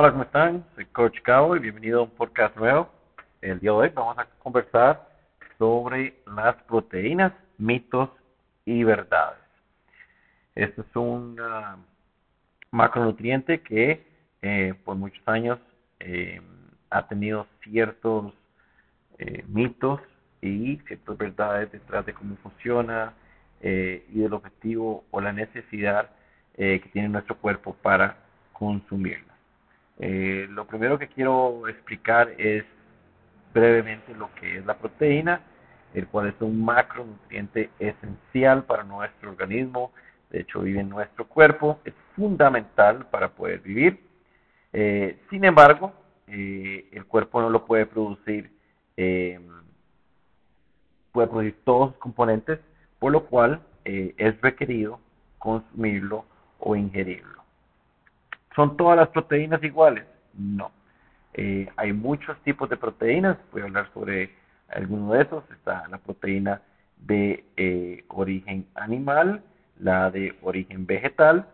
Hola, ¿cómo están? Soy Coach Cabo y bienvenido a un podcast nuevo. El día de hoy vamos a conversar sobre las proteínas, mitos y verdades. Este es un uh, macronutriente que eh, por muchos años eh, ha tenido ciertos eh, mitos y ciertas verdades detrás de cómo funciona y del objetivo o la necesidad que tiene nuestro cuerpo para consumirla. lo primero que quiero explicar es brevemente lo que es la proteína, el cual es un macronutriente esencial para nuestro organismo, de hecho vive en nuestro cuerpo, es fundamental para poder vivir. Eh, sin embargo, eh, el cuerpo no lo puede producir, eh, puede producir todos sus componentes, por lo cual es requerido consumirlo o ingerirlo. ¿Son todas las proteínas iguales? No. hay muchos tipos de proteínas, voy a hablar sobre alguno de esos. Está la proteína de origen animal, la de origen vegetal,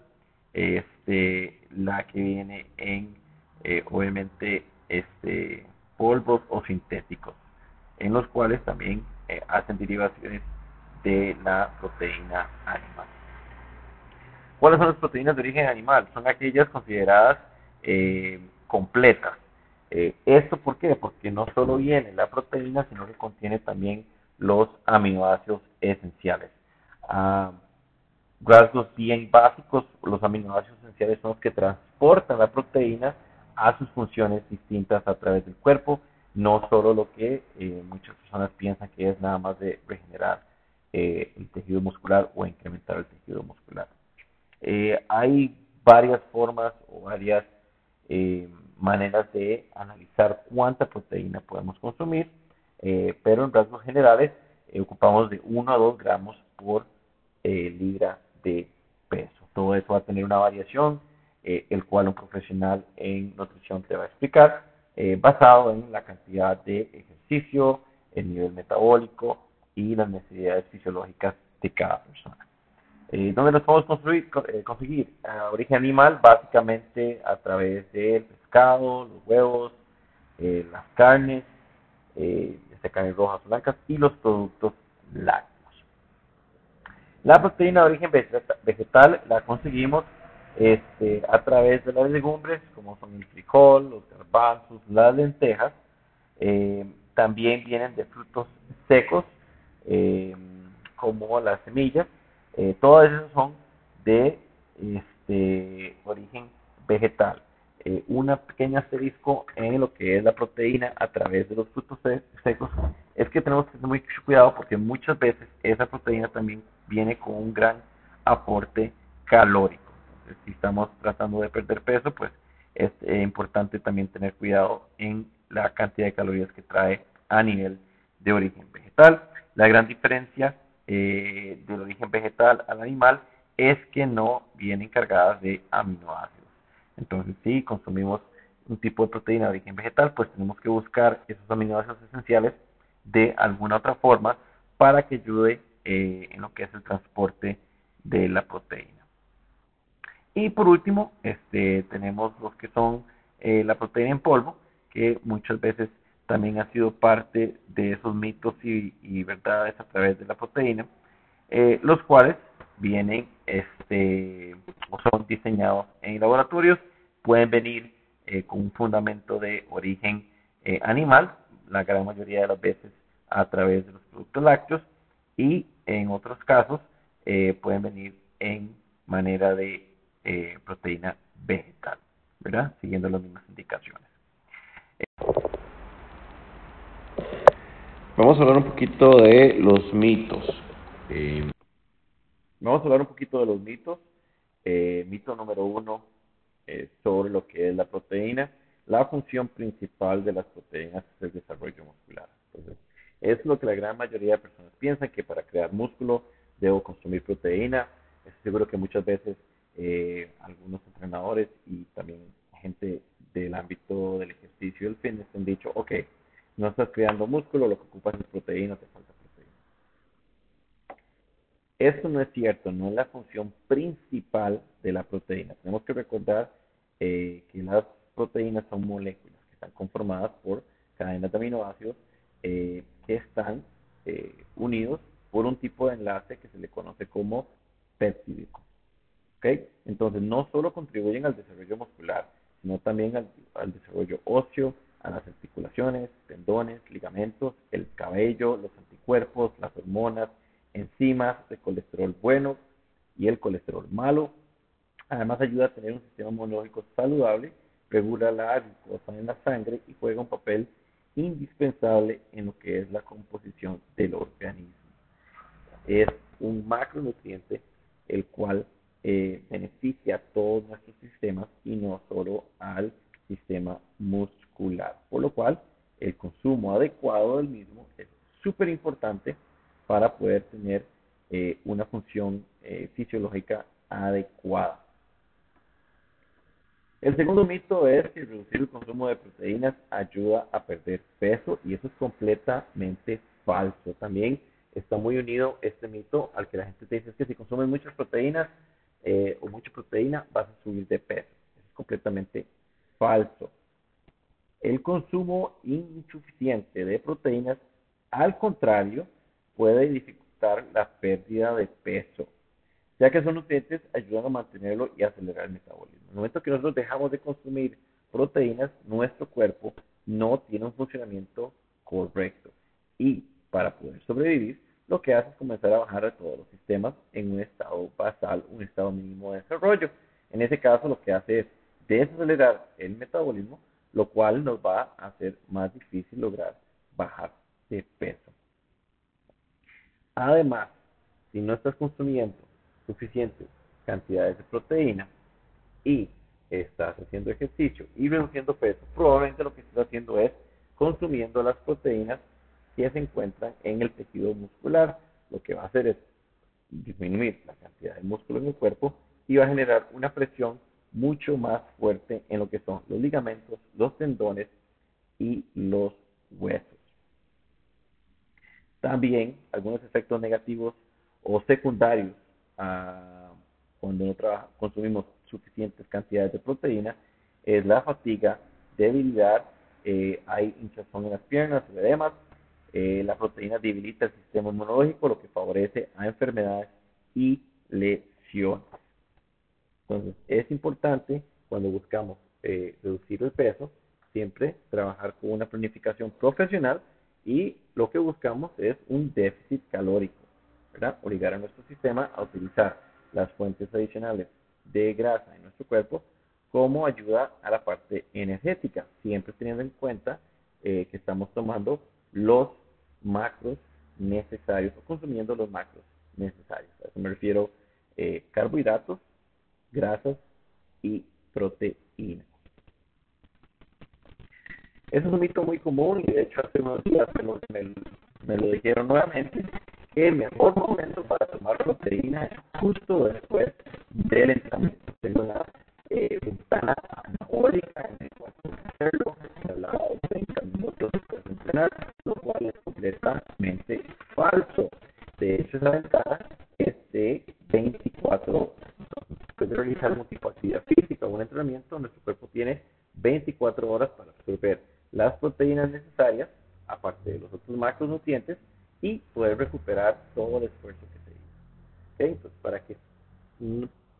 este, la que viene en eh, obviamente este, polvos o sintéticos, en los cuales también eh, hacen derivaciones de la proteína animal. ¿Cuáles son las proteínas de origen animal? Son aquellas consideradas eh, completas. ¿Esto por qué? Porque no solo viene la proteína, sino que contiene también los aminoácidos esenciales. Ah, rasgos bien básicos, los aminoácidos esenciales son los que transportan la proteína a sus funciones distintas a través del cuerpo, no solo lo que eh, muchas personas piensan que es nada más de regenerar eh, el tejido muscular o incrementar el tejido muscular. Eh, hay varias formas o varias maneras de analizar cuánta proteína podemos consumir, pero en rasgos generales ocupamos de 1 a 2 gramos por libra de peso. Todo eso va a tener una variación, eh, el cual un profesional en nutrición te va a explicar, eh, basado en la cantidad de ejercicio, el nivel metabólico y las necesidades fisiológicas de cada persona. Eh, ¿Dónde los podemos construir, conseguir? A origen animal, básicamente a través del pescado, los huevos, las carnes, eh, carnes rojas blancas y los productos lácteos. La proteína de origen vegetal la conseguimos este, a través de las legumbres, como son el frijol, los garbanzos, las lentejas. Eh, también vienen de frutos secos, eh, como las semillas. Eh, todas esas son de este, origen vegetal. una pequeña asterisco en lo que es la proteína a través de los frutos secos es que tenemos que tener mucho cuidado porque muchas veces esa proteína también viene con un gran aporte calórico. Entonces, si estamos tratando de perder peso, pues es eh, importante también tener cuidado en la cantidad de calorías que trae a nivel de origen vegetal. La gran diferencia eh, del origen vegetal al animal es que no vienen cargadas de aminoácidos. Entonces, si consumimos un tipo de proteína de origen vegetal, pues tenemos que buscar esos aminoácidos esenciales de alguna otra forma para que ayude eh, en lo que es el transporte de la proteína. Y por último, este, tenemos los que son eh, la proteína en polvo, que muchas veces también ha sido parte de esos mitos y, verdades a través de la proteína, eh, los cuales vienen este, o son diseñados en laboratorios, pueden venir con un fundamento de origen animal, la gran mayoría de las veces a través de los productos lácteos y en otros casos eh, pueden venir en manera de eh, proteína vegetal, ¿verdad? Siguiendo las mismas indicaciones. Vamos a hablar un poquito de los mitos. Eh, vamos a hablar un poquito de los mitos. mito número uno sobre lo que es la proteína. La función principal de las proteínas es el desarrollo muscular. Entonces, es lo que la gran mayoría de personas piensan, que para crear músculo debo consumir proteína. Estoy seguro que muchas veces eh, algunos entrenadores y también gente del ámbito del ejercicio y el fitness han dicho, ok, no estás creando músculo, lo que ocupas es proteína, te falta proteína. Esto no es cierto, no es la función principal de la proteína. Tenemos que recordar eh, que las proteínas son moléculas que están conformadas por cadenas de aminoácidos eh, que están eh, unidos por un tipo de enlace que se le conoce como peptídico. Entonces, no solo contribuyen al desarrollo muscular, sino también al desarrollo óseo, a las articulaciones, tendones, ligamentos, el cabello, los anticuerpos, las hormonas, enzimas, el colesterol bueno y el colesterol malo. Además ayuda a tener un sistema inmunológico saludable, regula la glucosa en la sangre y juega un papel indispensable en lo que es la composición del organismo. Es un macronutriente el cual eh, beneficia a todos nuestros sistemas y no solo al sistema muscular. Por lo cual, el consumo adecuado del mismo es súper importante para poder tener eh, una función eh, fisiológica adecuada. El segundo mito es que reducir el consumo de proteínas ayuda a perder peso y eso es completamente falso. También está muy unido este mito al que la gente te dice que si consumes muchas proteínas eh, o mucha proteína vas a subir de peso. Eso es completamente falso. El consumo insuficiente de proteínas, al contrario, puede dificultar la pérdida de peso ya que esos nutrientes ayudan a mantenerlo y acelerar el metabolismo. En el momento que nosotros dejamos de consumir proteínas, nuestro cuerpo no tiene un funcionamiento correcto. Y para poder sobrevivir, lo que hace es comenzar a bajar a todos los sistemas en un estado basal, un estado mínimo de desarrollo. En ese caso, lo que hace es desacelerar el metabolismo, lo cual nos va a hacer más difícil lograr bajar de peso. Además, si no estás consumiendo suficientes cantidades de proteína y estás haciendo ejercicio y reduciendo peso, probablemente lo que estás haciendo es consumiendo las proteínas que se encuentran en el tejido muscular. Lo que va a hacer es disminuir la cantidad de músculo en el cuerpo y va a generar una presión mucho más fuerte en lo que son los ligamentos, los tendones y los huesos. También algunos efectos negativos o secundarios cuando no consumimos suficientes cantidades de proteína es la fatiga, debilidad, eh, hay hinchazón en las piernas, edemas, eh, la proteína debilita el sistema inmunológico, lo que favorece a enfermedades y lesiones. Entonces, es importante cuando buscamos eh, reducir el peso, siempre trabajar con una planificación profesional y lo que buscamos es un déficit calórico. Obligar a nuestro sistema a utilizar las fuentes adicionales de grasa en nuestro cuerpo como ayuda a la parte energética, siempre teniendo en cuenta eh, que estamos tomando los macros necesarios o consumiendo los macros necesarios. A eso me refiero eh, carbohidratos, grasas y proteínas. Eso es un mito muy común y de hecho hace unos días me lo dijeron nuevamente el mejor momento para tomar proteína es justo después del entrenamiento. Tengo una eh, ventana anabólica en el cual puedo hacerlo, hablaba de 30 minutos después de entrenar, lo cual es completamente falso. De hecho, esa ventana es de 24 horas. Después de realizar algún tipo de actividad física o un entrenamiento, nuestro cuerpo tiene 24 horas para absorber las proteínas necesarias, aparte de los otros macronutrientes, y poder recuperar todo el esfuerzo que se para que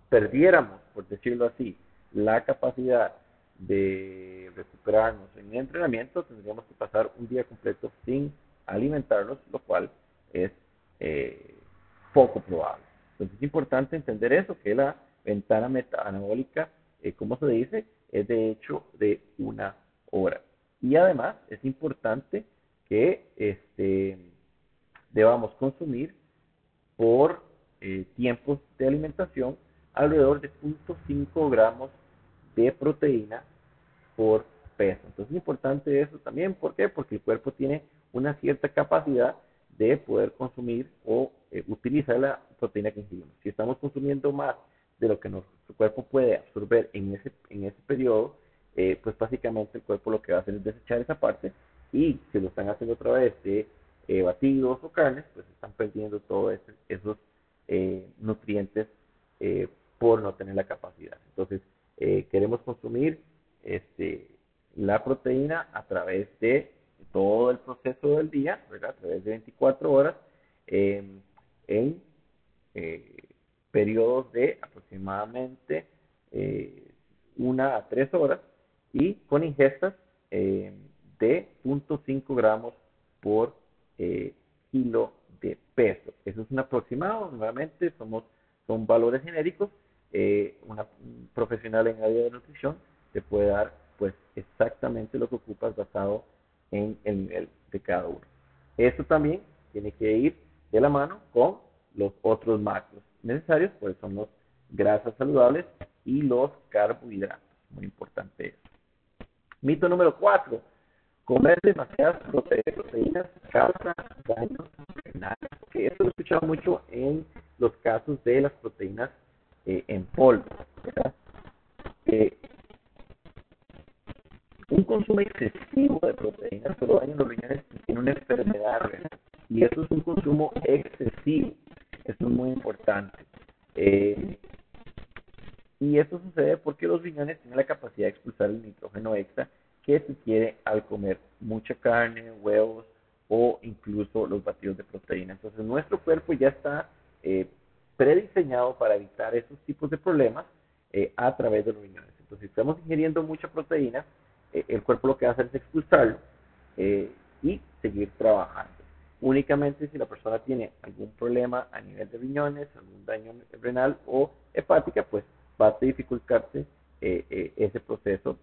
perdiéramos, por decirlo así, la capacidad de recuperarnos en el entrenamiento, tendríamos que pasar un día completo sin alimentarnos, lo cual es eh, poco probable. Entonces es importante entender eso, que la ventana meta anabólica, eh, como se dice, es de hecho de una hora. Y además es importante que este, debamos consumir por tiempos de alimentación alrededor de 0.5 gramos de proteína por peso. Entonces es importante eso también. ¿Por qué? Porque el cuerpo tiene una cierta capacidad de poder consumir o eh, utilizar la proteína que ingerimos. Si estamos consumiendo más de lo que nuestro cuerpo puede absorber en ese, en ese periodo, eh, pues básicamente el cuerpo lo que va a hacer es desechar esa parte y si lo están haciendo otra vez de eh, batidos o carnes, pues están perdiendo todos esos eh, nutrientes eh, por no tener la capacidad. Entonces, queremos consumir este, la proteína a través de todo el proceso del día. A través de 24 horas, em, en eh, periodos de aproximadamente eh, una a tres horas y con ingestas em, de 0.5 gramos por eh, kilo de peso. Eso es un aproximado, nuevamente somos, son valores genéricos. una un profesional en área de nutrición te puede dar pues exactamente lo que ocupas basado en el nivel de cada uno. Esto también tiene que ir de la mano con los otros macros necesarios, pues son los grasas saludables y los carbohidratos. Muy importante eso. Mito número cuatro. Comer demasiadas proteínas causa daños renales. Que esto lo he escuchado mucho en los casos de las proteínas eh, en polvo. Eh, un consumo excesivo de proteínas solo daña los riñones y tiene una enfermedad renal. Y eso es un consumo excesivo. Esto es muy importante. Eh, y esto sucede porque los riñones tienen la capacidad de expulsar el nitrógeno extra que se quiere al comer mucha carne, huevos o incluso los batidos de proteína. Entonces nuestro cuerpo ya está eh, prediseñado para evitar esos tipos de problemas eh, a través de los riñones. Entonces si estamos ingiriendo mucha proteína, eh, el cuerpo lo que hacer es expulsarlo eh, y seguir trabajando. Únicamente si la persona tiene algún problema a nivel de riñones, algún daño renal o hepática, pues va a dificultarse eh, ese proceso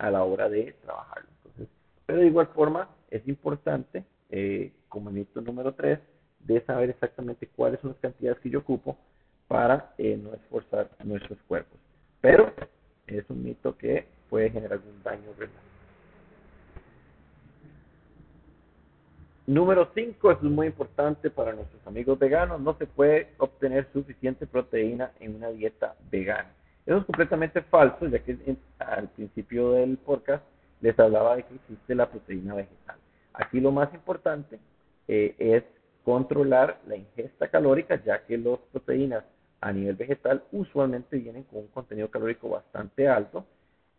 a la hora de trabajarlo. Entonces, pero de igual forma es importante, como mito número 3, de saber exactamente cuáles son las cantidades que yo ocupo para no esforzar nuestros cuerpos. Pero es un mito que puede generar algún daño renal. Número 5, esto es muy importante para nuestros amigos veganos, no se puede obtener suficiente proteína en una dieta vegana. Eso es completamente falso, ya que al principio del podcast les hablaba de que existe la proteína vegetal. Aquí lo más importante eh, es controlar la ingesta calórica, ya que las proteínas a nivel vegetal usualmente vienen con un contenido calórico bastante alto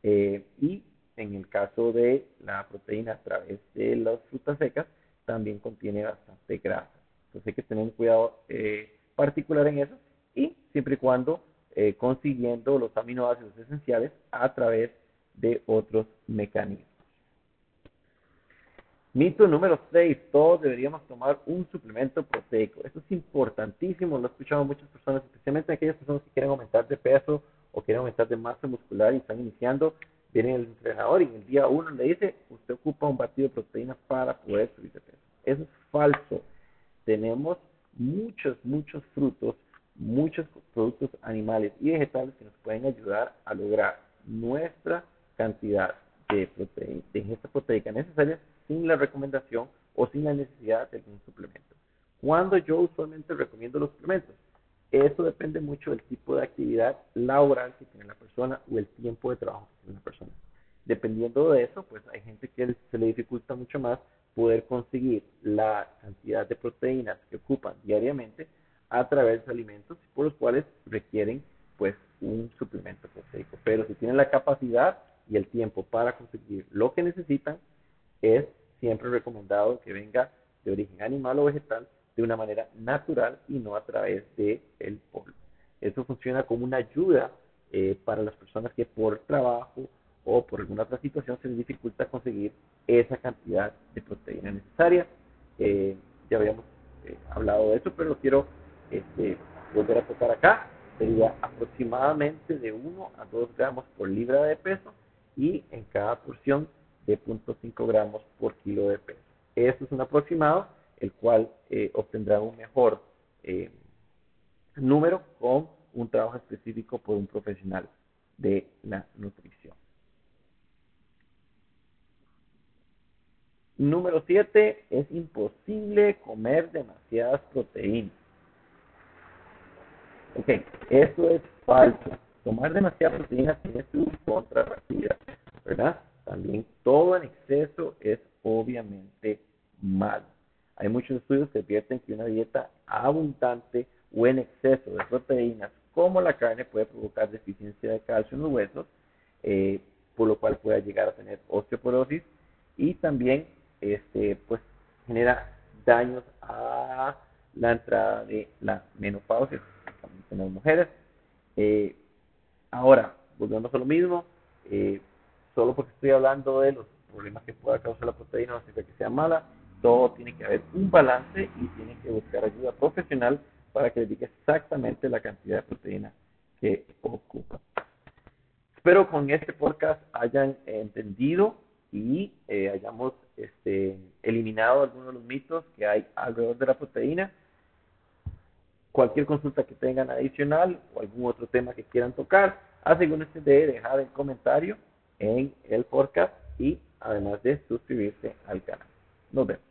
eh, y en el caso de la proteína a través de las frutas secas, también contiene bastante grasa. Entonces hay que tener un cuidado eh, particular en eso y siempre y cuando eh, consiguiendo los aminoácidos esenciales a través de otros mecanismos. Mito número 6, todos deberíamos tomar un suplemento proteico. Esto es importantísimo, lo he escuchado muchas personas, especialmente aquellas personas que quieren aumentar de peso o quieren aumentar de masa muscular y están iniciando, viene el entrenador y en el día uno le dice, usted ocupa un batido de proteína para poder subir de peso. Eso es falso. Tenemos muchos, muchos frutos, muchos productos animales y vegetales que nos pueden ayudar a lograr nuestra cantidad de, proteína, de ingesta proteica necesaria sin la recomendación o sin la necesidad de algún suplemento. Cuando yo usualmente recomiendo los suplementos, eso depende mucho del tipo de actividad laboral que tiene la persona o el tiempo de trabajo que tiene la persona. Dependiendo de eso, pues hay gente que se le dificulta mucho más poder conseguir la cantidad de proteínas que ocupan diariamente a través de alimentos por los cuales requieren pues un suplemento proteico. Pero si tienen la capacidad y el tiempo para conseguir lo que necesitan, es siempre recomendado que venga de origen animal o vegetal de una manera natural y no a través del el polvo. Eso funciona como una ayuda eh, para las personas que por trabajo o por alguna otra situación se les dificulta conseguir esa cantidad de proteína necesaria. Eh, ya habíamos eh, hablado de eso, pero lo quiero este, volver a tocar acá. Sería aproximadamente de 1 a 2 gramos por libra de peso y en cada porción de 0.5 gramos por kilo de peso. Esto es un aproximado el cual eh, obtendrá un mejor eh, número con un trabajo específico por un profesional de la nutrición. Número 7, es imposible comer demasiadas proteínas. Ok, esto es falso. Tomar demasiadas proteínas tiene su contrapartida, ¿verdad? También todo en exceso es obviamente malo. Hay muchos estudios que advierten que una dieta abundante o en exceso de proteínas, como la carne, puede provocar deficiencia de calcio en los huesos, eh, por lo cual pueda llegar a tener osteoporosis y también este pues genera daños a la entrada de la menopausia en las mujeres. Eh, ahora, volvemos a lo mismo, eh, solo porque estoy hablando de los problemas que pueda causar la proteína no significa que sea mala, todo tiene que haber un balance y tiene que buscar ayuda profesional para que le diga exactamente la cantidad de proteína que ocupa. Espero con este podcast hayan entendido y eh, hayamos este, eliminado algunos de los mitos que hay alrededor de la proteína. Cualquier consulta que tengan adicional o algún otro tema que quieran tocar, asegúrense de dejar el comentario en el podcast y además de suscribirse al canal. Nos vemos.